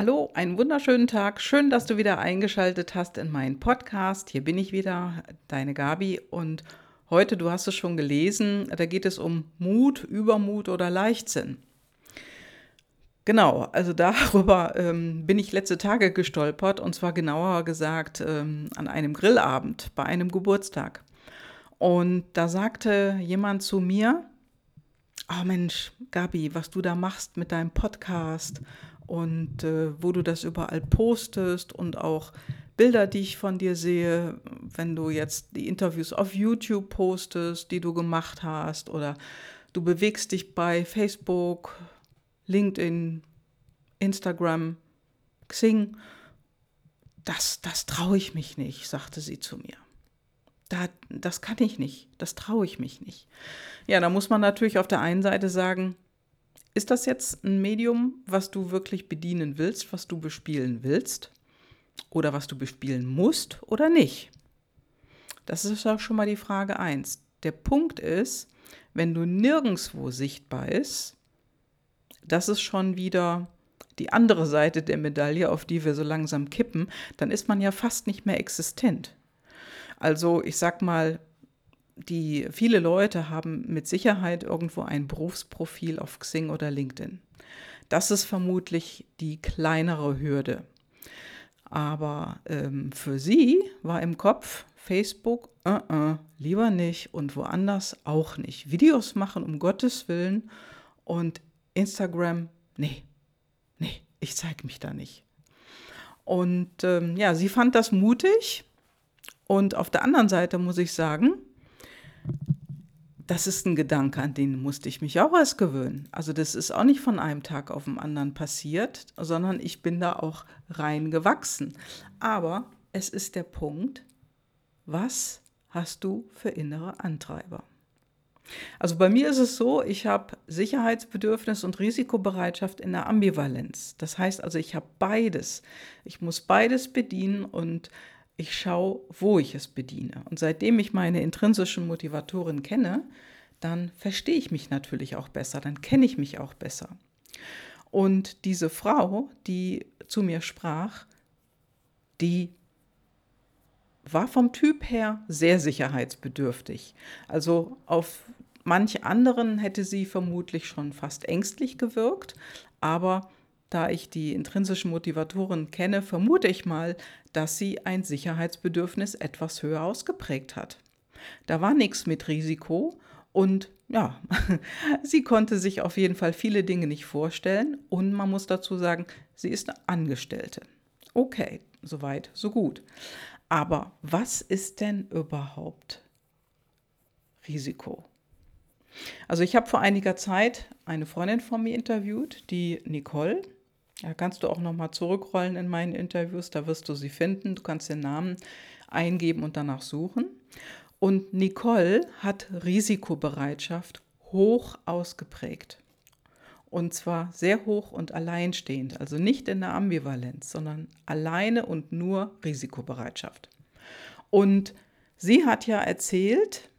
Hallo, einen wunderschönen Tag. Schön, dass du wieder eingeschaltet hast in meinen Podcast. Hier bin ich wieder, deine Gabi. Und heute, du hast es schon gelesen, da geht es um Mut, Übermut oder Leichtsinn. Genau, also darüber ähm, bin ich letzte Tage gestolpert und zwar genauer gesagt ähm, an einem Grillabend bei einem Geburtstag. Und da sagte jemand zu mir, oh Mensch, Gabi, was du da machst mit deinem Podcast und äh, wo du das überall postest und auch Bilder, die ich von dir sehe, wenn du jetzt die Interviews auf YouTube postest, die du gemacht hast oder du bewegst dich bei Facebook, LinkedIn, Instagram, Xing. Das, das traue ich mich nicht, sagte sie zu mir. Da, das kann ich nicht, das traue ich mich nicht. Ja, da muss man natürlich auf der einen Seite sagen, ist das jetzt ein Medium, was du wirklich bedienen willst, was du bespielen willst? Oder was du bespielen musst oder nicht? Das ist auch schon mal die Frage 1. Der Punkt ist, wenn du nirgendwo sichtbar bist, das ist schon wieder die andere Seite der Medaille, auf die wir so langsam kippen, dann ist man ja fast nicht mehr existent. Also ich sag mal, die viele Leute haben mit Sicherheit irgendwo ein Berufsprofil auf Xing oder LinkedIn. Das ist vermutlich die kleinere Hürde. Aber ähm, für sie war im Kopf Facebook, uh -uh, lieber nicht und woanders auch nicht. Videos machen, um Gottes Willen und Instagram, nee, nee, ich zeige mich da nicht. Und ähm, ja, sie fand das mutig. Und auf der anderen Seite muss ich sagen, das ist ein Gedanke, an den musste ich mich auch erst gewöhnen. Also das ist auch nicht von einem Tag auf den anderen passiert, sondern ich bin da auch rein gewachsen. Aber es ist der Punkt, was hast du für innere Antreiber? Also bei mir ist es so, ich habe Sicherheitsbedürfnis und Risikobereitschaft in der Ambivalenz. Das heißt also, ich habe beides. Ich muss beides bedienen und ich schaue, wo ich es bediene. Und seitdem ich meine intrinsischen Motivatoren kenne, dann verstehe ich mich natürlich auch besser, dann kenne ich mich auch besser. Und diese Frau, die zu mir sprach, die war vom Typ her sehr sicherheitsbedürftig. Also auf manche anderen hätte sie vermutlich schon fast ängstlich gewirkt, aber da ich die intrinsischen Motivatoren kenne, vermute ich mal, dass sie ein Sicherheitsbedürfnis etwas höher ausgeprägt hat. Da war nichts mit Risiko und ja, sie konnte sich auf jeden Fall viele Dinge nicht vorstellen und man muss dazu sagen, sie ist eine Angestellte. Okay, soweit, so gut. Aber was ist denn überhaupt Risiko? Also ich habe vor einiger Zeit eine Freundin von mir interviewt, die Nicole. Da kannst du auch noch mal zurückrollen in meinen Interviews, da wirst du sie finden. Du kannst den Namen eingeben und danach suchen. Und Nicole hat Risikobereitschaft hoch ausgeprägt. Und zwar sehr hoch und alleinstehend, also nicht in der Ambivalenz, sondern alleine und nur Risikobereitschaft. Und sie hat ja erzählt,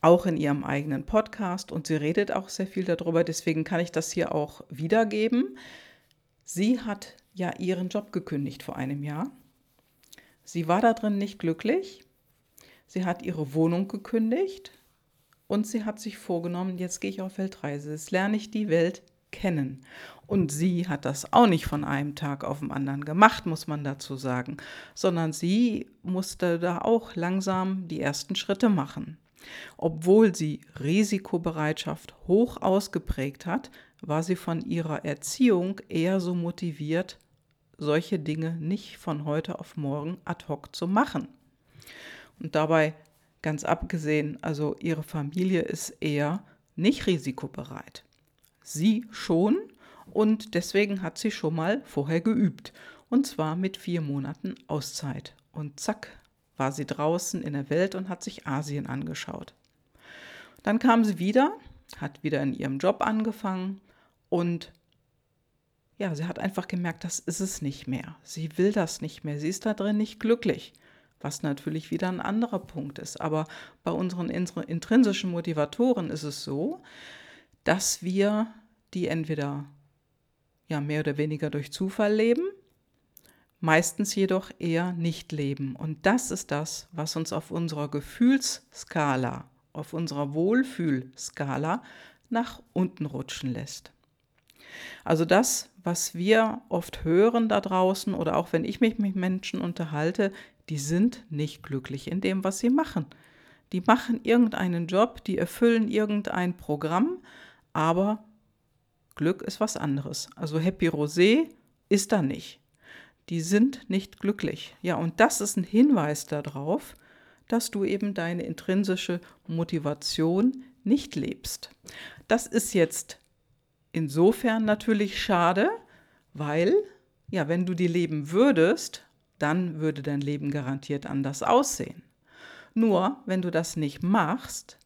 auch in ihrem eigenen Podcast und sie redet auch sehr viel darüber, deswegen kann ich das hier auch wiedergeben. Sie hat ja ihren Job gekündigt vor einem Jahr. Sie war da drin nicht glücklich. Sie hat ihre Wohnung gekündigt und sie hat sich vorgenommen, jetzt gehe ich auf Weltreise, jetzt lerne ich die Welt kennen. Und sie hat das auch nicht von einem Tag auf den anderen gemacht, muss man dazu sagen, sondern sie musste da auch langsam die ersten Schritte machen. Obwohl sie Risikobereitschaft hoch ausgeprägt hat, war sie von ihrer Erziehung eher so motiviert, solche Dinge nicht von heute auf morgen ad hoc zu machen. Und dabei ganz abgesehen, also ihre Familie ist eher nicht risikobereit. Sie schon und deswegen hat sie schon mal vorher geübt und zwar mit vier Monaten Auszeit. Und zack, war sie draußen in der Welt und hat sich Asien angeschaut. Dann kam sie wieder, hat wieder in ihrem Job angefangen und ja, sie hat einfach gemerkt, das ist es nicht mehr. Sie will das nicht mehr. Sie ist da drin nicht glücklich, was natürlich wieder ein anderer Punkt ist. Aber bei unseren intrinsischen Motivatoren ist es so, dass wir die entweder ja mehr oder weniger durch Zufall leben, meistens jedoch eher nicht leben. Und das ist das, was uns auf unserer Gefühlsskala, auf unserer Wohlfühlskala nach unten rutschen lässt. Also das, was wir oft hören da draußen oder auch wenn ich mich mit Menschen unterhalte, die sind nicht glücklich in dem, was sie machen. Die machen irgendeinen Job, die erfüllen irgendein Programm, aber Glück ist was anderes. Also Happy Rosé ist da nicht. Die sind nicht glücklich. Ja, und das ist ein Hinweis darauf, dass du eben deine intrinsische Motivation nicht lebst. Das ist jetzt insofern natürlich schade, weil, ja, wenn du die leben würdest, dann würde dein Leben garantiert anders aussehen. Nur, wenn du das nicht machst,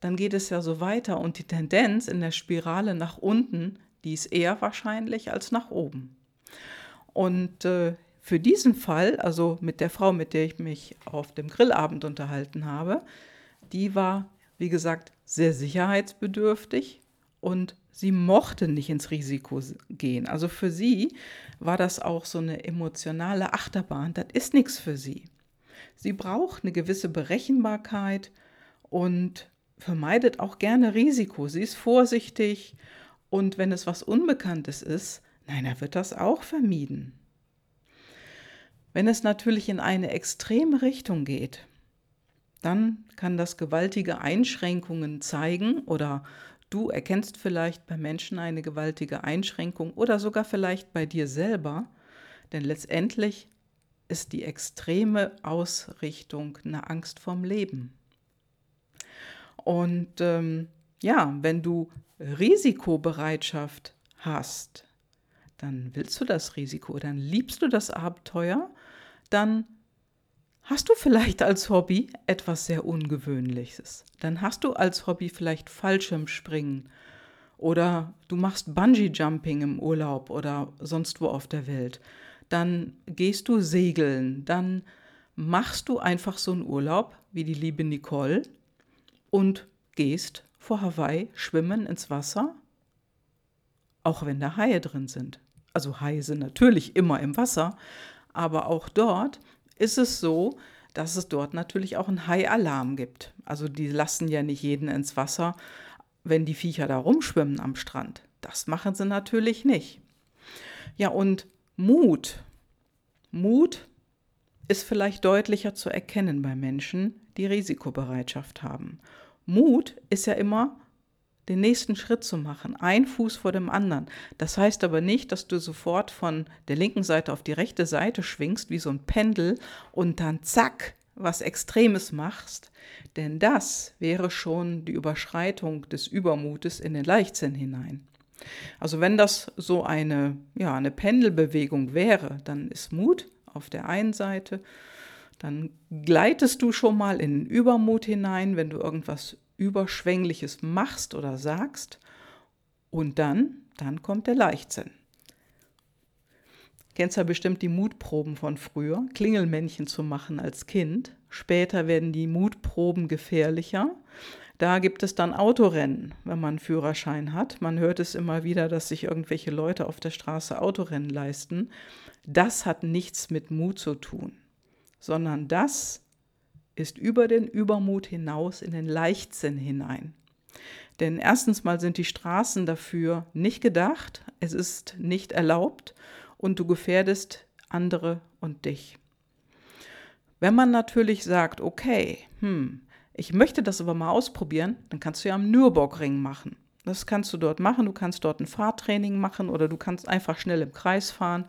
dann geht es ja so weiter und die Tendenz in der Spirale nach unten, die ist eher wahrscheinlich als nach oben. Und äh, für diesen Fall, also mit der Frau, mit der ich mich auf dem Grillabend unterhalten habe, die war, wie gesagt, sehr sicherheitsbedürftig und sie mochte nicht ins Risiko gehen. Also für sie war das auch so eine emotionale Achterbahn. Das ist nichts für sie. Sie braucht eine gewisse Berechenbarkeit und vermeidet auch gerne Risiko. Sie ist vorsichtig und wenn es was Unbekanntes ist, nein, da wird das auch vermieden. Wenn es natürlich in eine extreme Richtung geht, dann kann das gewaltige Einschränkungen zeigen oder du erkennst vielleicht bei Menschen eine gewaltige Einschränkung oder sogar vielleicht bei dir selber, denn letztendlich ist die extreme Ausrichtung eine Angst vorm Leben. Und ähm, ja, wenn du Risikobereitschaft hast, dann willst du das Risiko, dann liebst du das Abenteuer, dann hast du vielleicht als Hobby etwas sehr Ungewöhnliches. Dann hast du als Hobby vielleicht Fallschirmspringen oder du machst Bungee-Jumping im Urlaub oder sonst wo auf der Welt. Dann gehst du segeln, dann machst du einfach so einen Urlaub wie die liebe Nicole und gehst vor Hawaii schwimmen ins Wasser, auch wenn da Haie drin sind. Also Haie sind natürlich immer im Wasser, aber auch dort ist es so, dass es dort natürlich auch einen Hai-Alarm gibt. Also die lassen ja nicht jeden ins Wasser, wenn die Viecher da rumschwimmen am Strand. Das machen sie natürlich nicht. Ja, und Mut. Mut ist vielleicht deutlicher zu erkennen bei Menschen, die Risikobereitschaft haben. Mut ist ja immer den nächsten Schritt zu machen, ein Fuß vor dem anderen. Das heißt aber nicht, dass du sofort von der linken Seite auf die rechte Seite schwingst wie so ein Pendel und dann zack was Extremes machst, denn das wäre schon die Überschreitung des Übermutes in den Leichtsinn hinein. Also wenn das so eine, ja, eine Pendelbewegung wäre, dann ist Mut auf der einen Seite, dann gleitest du schon mal in den Übermut hinein, wenn du irgendwas Überschwängliches machst oder sagst. Und dann, dann kommt der Leichtsinn. Kennst ja bestimmt die Mutproben von früher, Klingelmännchen zu machen als Kind. Später werden die Mutproben gefährlicher. Da gibt es dann Autorennen, wenn man einen Führerschein hat. Man hört es immer wieder, dass sich irgendwelche Leute auf der Straße Autorennen leisten. Das hat nichts mit Mut zu tun, sondern das ist über den Übermut hinaus in den Leichtsinn hinein. Denn erstens mal sind die Straßen dafür nicht gedacht, es ist nicht erlaubt und du gefährdest andere und dich. Wenn man natürlich sagt, okay, hm, ich möchte das aber mal ausprobieren, dann kannst du ja am Nürburgring machen. Das kannst du dort machen, du kannst dort ein Fahrtraining machen oder du kannst einfach schnell im Kreis fahren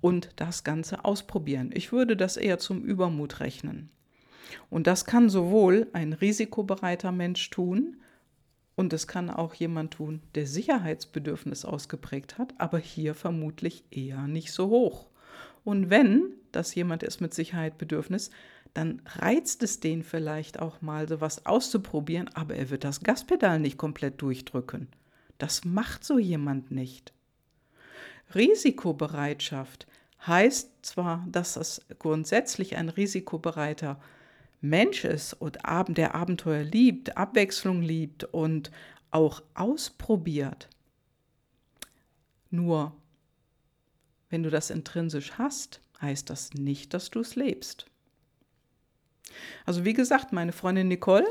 und das Ganze ausprobieren. Ich würde das eher zum Übermut rechnen. Und das kann sowohl ein risikobereiter Mensch tun, und es kann auch jemand tun, der Sicherheitsbedürfnis ausgeprägt hat, aber hier vermutlich eher nicht so hoch. Und wenn das jemand ist mit Sicherheitsbedürfnis, dann reizt es den vielleicht auch mal, so was auszuprobieren, aber er wird das Gaspedal nicht komplett durchdrücken. Das macht so jemand nicht. Risikobereitschaft heißt zwar, dass es grundsätzlich ein risikobereiter Mensch ist und der Abenteuer liebt, Abwechslung liebt und auch ausprobiert. Nur, wenn du das intrinsisch hast, heißt das nicht, dass du es lebst. Also wie gesagt, meine Freundin Nicole,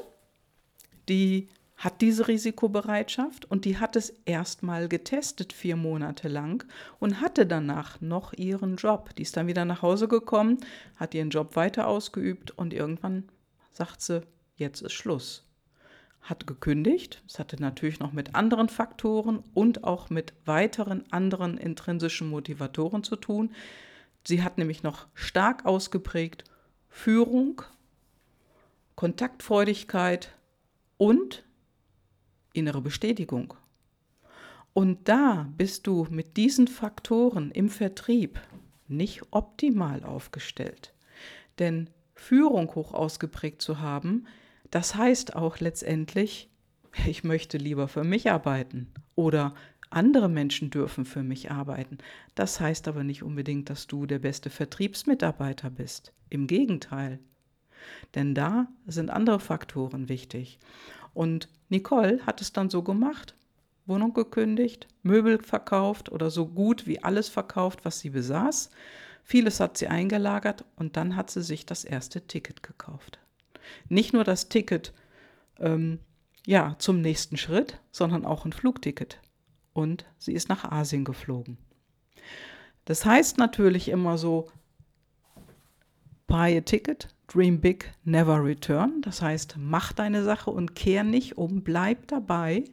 die hat diese Risikobereitschaft und die hat es erstmal getestet vier Monate lang und hatte danach noch ihren Job. Die ist dann wieder nach Hause gekommen, hat ihren Job weiter ausgeübt und irgendwann sagt sie, jetzt ist Schluss. Hat gekündigt. Es hatte natürlich noch mit anderen Faktoren und auch mit weiteren anderen intrinsischen Motivatoren zu tun. Sie hat nämlich noch stark ausgeprägt Führung, Kontaktfreudigkeit und innere Bestätigung. Und da bist du mit diesen Faktoren im Vertrieb nicht optimal aufgestellt. Denn Führung hoch ausgeprägt zu haben, das heißt auch letztendlich, ich möchte lieber für mich arbeiten oder andere Menschen dürfen für mich arbeiten. Das heißt aber nicht unbedingt, dass du der beste Vertriebsmitarbeiter bist. Im Gegenteil. Denn da sind andere Faktoren wichtig. Und Nicole hat es dann so gemacht. Wohnung gekündigt, Möbel verkauft oder so gut wie alles verkauft, was sie besaß. Vieles hat sie eingelagert und dann hat sie sich das erste Ticket gekauft. Nicht nur das Ticket ähm, ja, zum nächsten Schritt, sondern auch ein Flugticket. Und sie ist nach Asien geflogen. Das heißt natürlich immer so, buy a ticket, Dream Big, Never Return. Das heißt, mach deine Sache und kehr nicht um, bleib dabei.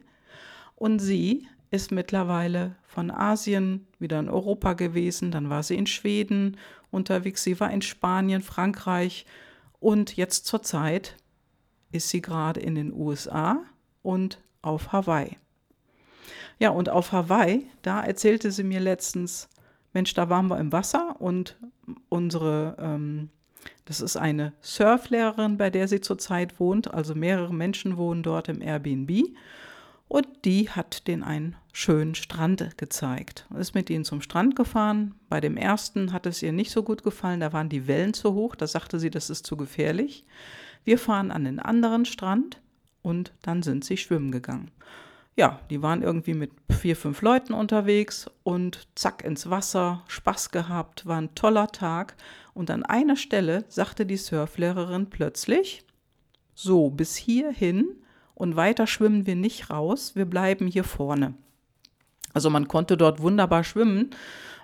Und sie ist mittlerweile von Asien wieder in Europa gewesen, dann war sie in Schweden unterwegs, sie war in Spanien, Frankreich und jetzt zur Zeit ist sie gerade in den USA und auf Hawaii. Ja, und auf Hawaii, da erzählte sie mir letztens, Mensch, da waren wir im Wasser und unsere ähm, das ist eine Surflehrerin, bei der sie zurzeit wohnt. Also mehrere Menschen wohnen dort im Airbnb. Und die hat den einen schönen Strand gezeigt. Ist mit ihnen zum Strand gefahren. Bei dem ersten hat es ihr nicht so gut gefallen. Da waren die Wellen zu hoch. Da sagte sie, das ist zu gefährlich. Wir fahren an den anderen Strand und dann sind sie schwimmen gegangen. Ja, die waren irgendwie mit vier, fünf Leuten unterwegs und zack ins Wasser, Spaß gehabt, war ein toller Tag. Und an einer Stelle sagte die Surflehrerin plötzlich, so, bis hierhin und weiter schwimmen wir nicht raus, wir bleiben hier vorne. Also man konnte dort wunderbar schwimmen,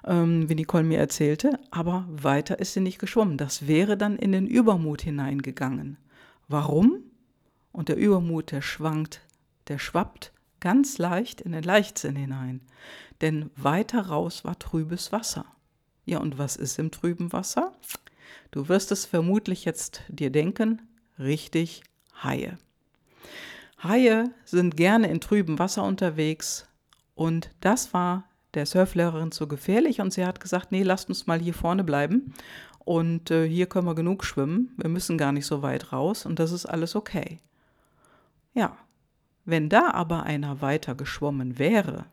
ähm, wie Nicole mir erzählte, aber weiter ist sie nicht geschwommen. Das wäre dann in den Übermut hineingegangen. Warum? Und der Übermut, der schwankt, der schwappt ganz leicht in den Leichtsinn hinein. Denn weiter raus war trübes Wasser. Ja, und was ist im trüben Wasser? Du wirst es vermutlich jetzt dir denken, richtig Haie. Haie sind gerne in trübem Wasser unterwegs und das war der Surflehrerin zu gefährlich und sie hat gesagt, nee, lasst uns mal hier vorne bleiben und äh, hier können wir genug schwimmen, wir müssen gar nicht so weit raus und das ist alles okay. Ja, wenn da aber einer weiter geschwommen wäre,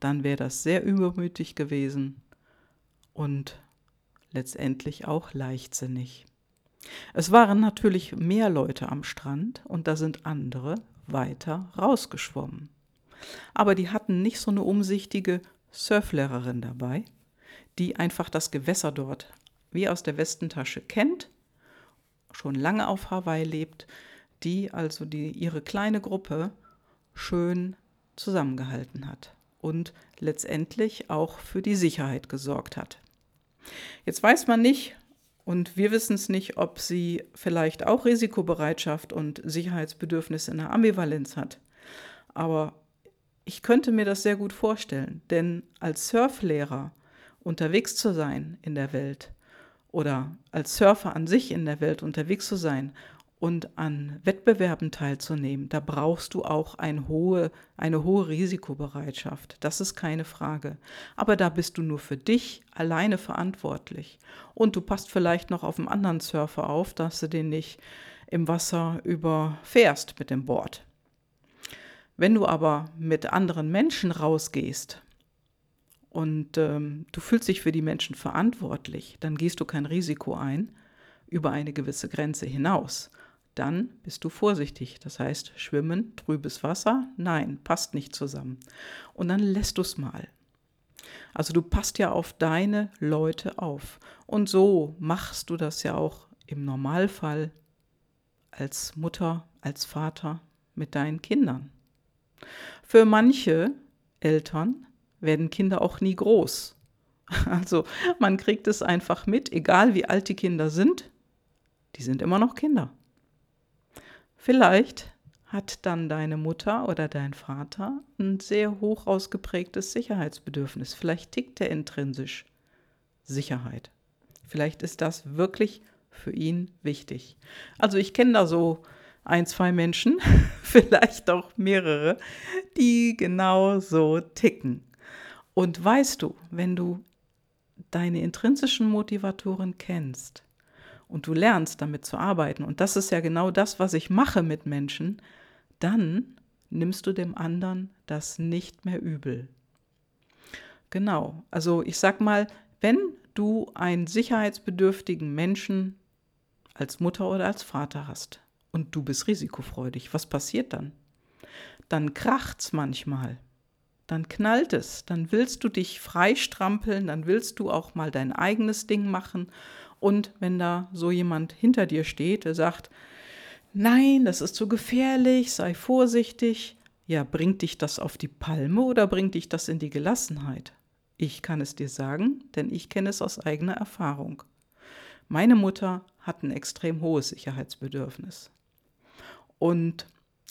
dann wäre das sehr übermütig gewesen und letztendlich auch leichtsinnig. Es waren natürlich mehr Leute am Strand und da sind andere weiter rausgeschwommen. Aber die hatten nicht so eine umsichtige Surflehrerin dabei, die einfach das Gewässer dort wie aus der Westentasche kennt, schon lange auf Hawaii lebt, die also die, ihre kleine Gruppe schön zusammengehalten hat und letztendlich auch für die Sicherheit gesorgt hat. Jetzt weiß man nicht, und wir wissen es nicht, ob sie vielleicht auch Risikobereitschaft und Sicherheitsbedürfnis in der Ambivalenz hat. Aber ich könnte mir das sehr gut vorstellen, denn als Surflehrer unterwegs zu sein in der Welt oder als Surfer an sich in der Welt unterwegs zu sein und an Wettbewerben teilzunehmen, da brauchst du auch ein hohe, eine hohe Risikobereitschaft. Das ist keine Frage. Aber da bist du nur für dich alleine verantwortlich. Und du passt vielleicht noch auf einen anderen Surfer auf, dass du den nicht im Wasser überfährst mit dem Board. Wenn du aber mit anderen Menschen rausgehst und ähm, du fühlst dich für die Menschen verantwortlich, dann gehst du kein Risiko ein über eine gewisse Grenze hinaus dann bist du vorsichtig. Das heißt, schwimmen, trübes Wasser, nein, passt nicht zusammen. Und dann lässt du es mal. Also du passt ja auf deine Leute auf. Und so machst du das ja auch im Normalfall als Mutter, als Vater mit deinen Kindern. Für manche Eltern werden Kinder auch nie groß. Also man kriegt es einfach mit, egal wie alt die Kinder sind, die sind immer noch Kinder. Vielleicht hat dann deine Mutter oder dein Vater ein sehr hoch ausgeprägtes Sicherheitsbedürfnis. Vielleicht tickt er intrinsisch Sicherheit. Vielleicht ist das wirklich für ihn wichtig. Also ich kenne da so ein, zwei Menschen, vielleicht auch mehrere, die genau so ticken. Und weißt du, wenn du deine intrinsischen Motivatoren kennst und du lernst damit zu arbeiten, und das ist ja genau das, was ich mache mit Menschen, dann nimmst du dem anderen das nicht mehr übel. Genau, also ich sag mal, wenn du einen sicherheitsbedürftigen Menschen als Mutter oder als Vater hast und du bist risikofreudig, was passiert dann? Dann kracht's manchmal. Dann knallt es, dann willst du dich freistrampeln, dann willst du auch mal dein eigenes Ding machen. Und wenn da so jemand hinter dir steht, der sagt, nein, das ist zu gefährlich, sei vorsichtig, ja, bringt dich das auf die Palme oder bringt dich das in die Gelassenheit? Ich kann es dir sagen, denn ich kenne es aus eigener Erfahrung. Meine Mutter hat ein extrem hohes Sicherheitsbedürfnis. Und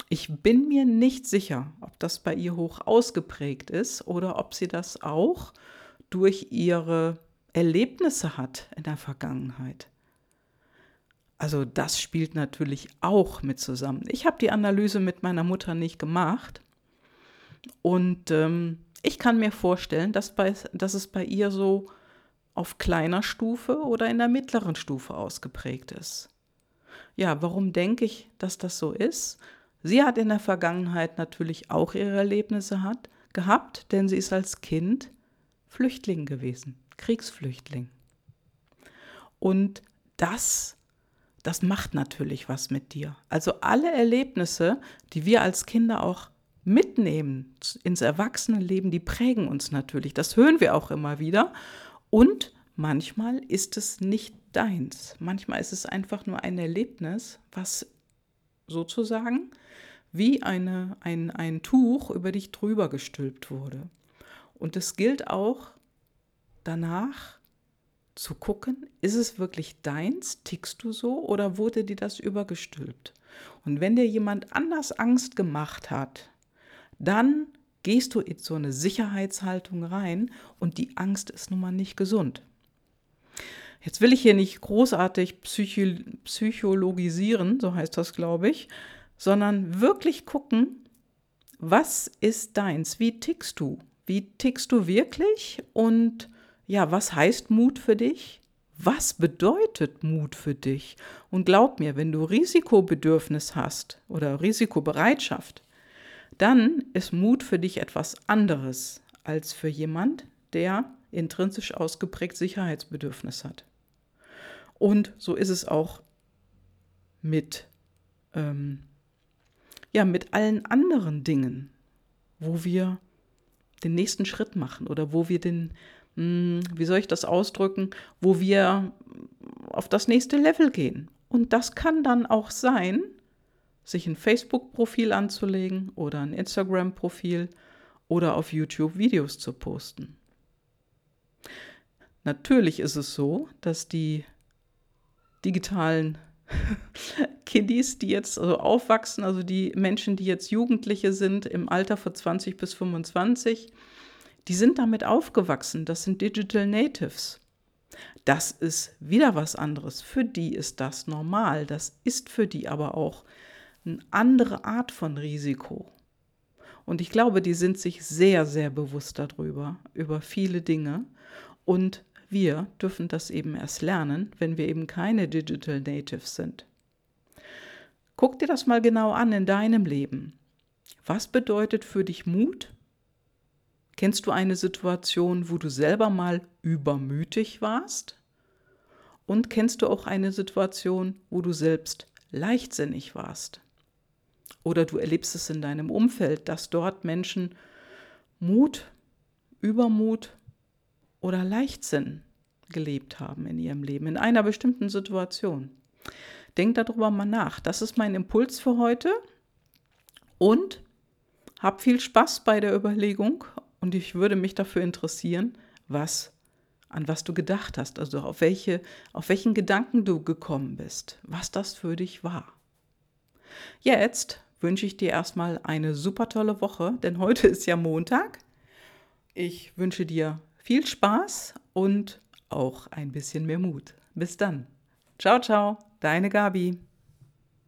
ich bin mir nicht sicher, ob das bei ihr hoch ausgeprägt ist oder ob sie das auch durch ihre Erlebnisse hat in der Vergangenheit. Also das spielt natürlich auch mit zusammen. Ich habe die Analyse mit meiner Mutter nicht gemacht und ähm, ich kann mir vorstellen, dass, bei, dass es bei ihr so auf kleiner Stufe oder in der mittleren Stufe ausgeprägt ist. Ja, warum denke ich, dass das so ist? Sie hat in der Vergangenheit natürlich auch ihre Erlebnisse hat, gehabt, denn sie ist als Kind Flüchtling gewesen, Kriegsflüchtling. Und das das macht natürlich was mit dir. Also alle Erlebnisse, die wir als Kinder auch mitnehmen ins Erwachsenenleben, die prägen uns natürlich. Das hören wir auch immer wieder. Und manchmal ist es nicht deins. Manchmal ist es einfach nur ein Erlebnis, was sozusagen wie eine, ein, ein Tuch über dich drüber gestülpt wurde. Und es gilt auch danach zu gucken, ist es wirklich deins, tickst du so oder wurde dir das übergestülpt? Und wenn dir jemand anders Angst gemacht hat, dann gehst du in so eine Sicherheitshaltung rein und die Angst ist nun mal nicht gesund. Jetzt will ich hier nicht großartig psychi psychologisieren, so heißt das, glaube ich, sondern wirklich gucken, was ist deins? Wie tickst du? Wie tickst du wirklich? Und ja, was heißt Mut für dich? Was bedeutet Mut für dich? Und glaub mir, wenn du Risikobedürfnis hast oder Risikobereitschaft, dann ist Mut für dich etwas anderes als für jemand, der intrinsisch ausgeprägt Sicherheitsbedürfnis hat. Und so ist es auch mit, ähm, ja, mit allen anderen Dingen, wo wir den nächsten Schritt machen oder wo wir den, hm, wie soll ich das ausdrücken, wo wir auf das nächste Level gehen. Und das kann dann auch sein, sich ein Facebook-Profil anzulegen oder ein Instagram-Profil oder auf YouTube Videos zu posten. Natürlich ist es so, dass die digitalen Kiddies, die jetzt also aufwachsen, also die Menschen, die jetzt Jugendliche sind im Alter von 20 bis 25, die sind damit aufgewachsen. Das sind Digital Natives. Das ist wieder was anderes. Für die ist das normal. Das ist für die aber auch eine andere Art von Risiko. Und ich glaube, die sind sich sehr, sehr bewusst darüber, über viele Dinge. Und wir dürfen das eben erst lernen, wenn wir eben keine Digital Natives sind. Guck dir das mal genau an in deinem Leben. Was bedeutet für dich Mut? Kennst du eine Situation, wo du selber mal übermütig warst? Und kennst du auch eine Situation, wo du selbst leichtsinnig warst? Oder du erlebst es in deinem Umfeld, dass dort Menschen Mut, Übermut oder Leichtsinn gelebt haben in ihrem Leben, in einer bestimmten Situation. Denkt darüber mal nach. Das ist mein Impuls für heute. Und hab viel Spaß bei der Überlegung. Und ich würde mich dafür interessieren, was, an was du gedacht hast, also auf, welche, auf welchen Gedanken du gekommen bist, was das für dich war. Jetzt wünsche ich dir erstmal eine super tolle Woche, denn heute ist ja Montag. Ich wünsche dir viel Spaß und auch ein bisschen mehr Mut. Bis dann. Ciao, ciao, deine Gabi.